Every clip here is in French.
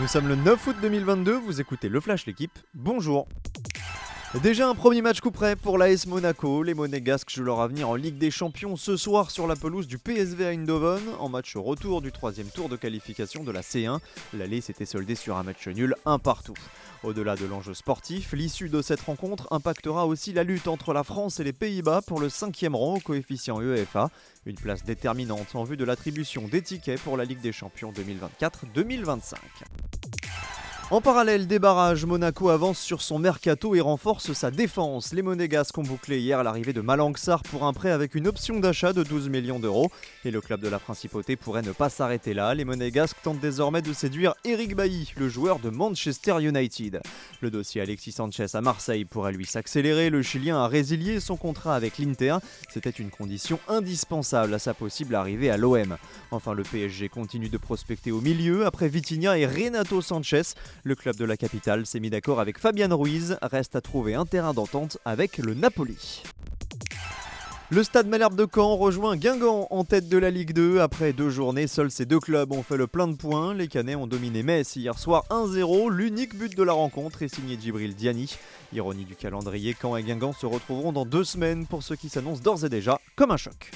Nous sommes le 9 août 2022, vous écoutez le Flash l'équipe, bonjour Déjà un premier match coup prêt pour l'AS Monaco. Les Monégasques jouent leur avenir en Ligue des Champions ce soir sur la pelouse du PSV Eindhoven en match retour du troisième tour de qualification de la C1. L'aller s'était soldé sur un match nul, un partout. Au-delà de l'enjeu sportif, l'issue de cette rencontre impactera aussi la lutte entre la France et les Pays-Bas pour le cinquième rang au coefficient UEFA, une place déterminante en vue de l'attribution des tickets pour la Ligue des Champions 2024-2025. En parallèle des barrages, Monaco avance sur son mercato et renforce sa défense. Les Monégasques ont bouclé hier l'arrivée de Malang pour un prêt avec une option d'achat de 12 millions d'euros. Et le club de la Principauté pourrait ne pas s'arrêter là. Les Monégasques tentent désormais de séduire Eric Bailly, le joueur de Manchester United. Le dossier Alexis Sanchez à Marseille pourrait lui s'accélérer. Le Chilien a résilié son contrat avec l'Inter. C'était une condition indispensable à sa possible arrivée à l'OM. Enfin, le PSG continue de prospecter au milieu après Vitinha et Renato Sanchez. Le club de la capitale s'est mis d'accord avec Fabian Ruiz, reste à trouver un terrain d'entente avec le Napoli. Le Stade Malherbe de Caen rejoint Guingamp en tête de la Ligue 2. Après deux journées, seuls ces deux clubs ont fait le plein de points. Les Canets ont dominé Metz hier soir 1-0. L'unique but de la rencontre est signé Djibril Diani. Ironie du calendrier, Caen et Guingamp se retrouveront dans deux semaines pour ce qui s'annonce d'ores et déjà comme un choc.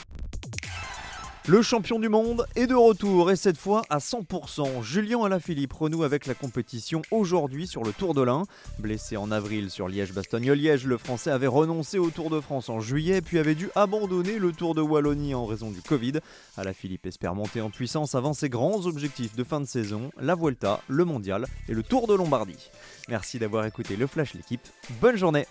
Le champion du monde est de retour et cette fois à 100%. Julien Alaphilippe renoue avec la compétition aujourd'hui sur le Tour de l'Ain. Blessé en avril sur Liège-Bastogne-Liège, le Français avait renoncé au Tour de France en juillet puis avait dû abandonner le Tour de Wallonie en raison du Covid. Alaphilippe espère monter en puissance avant ses grands objectifs de fin de saison, la Vuelta, le Mondial et le Tour de Lombardie. Merci d'avoir écouté le Flash l'équipe. Bonne journée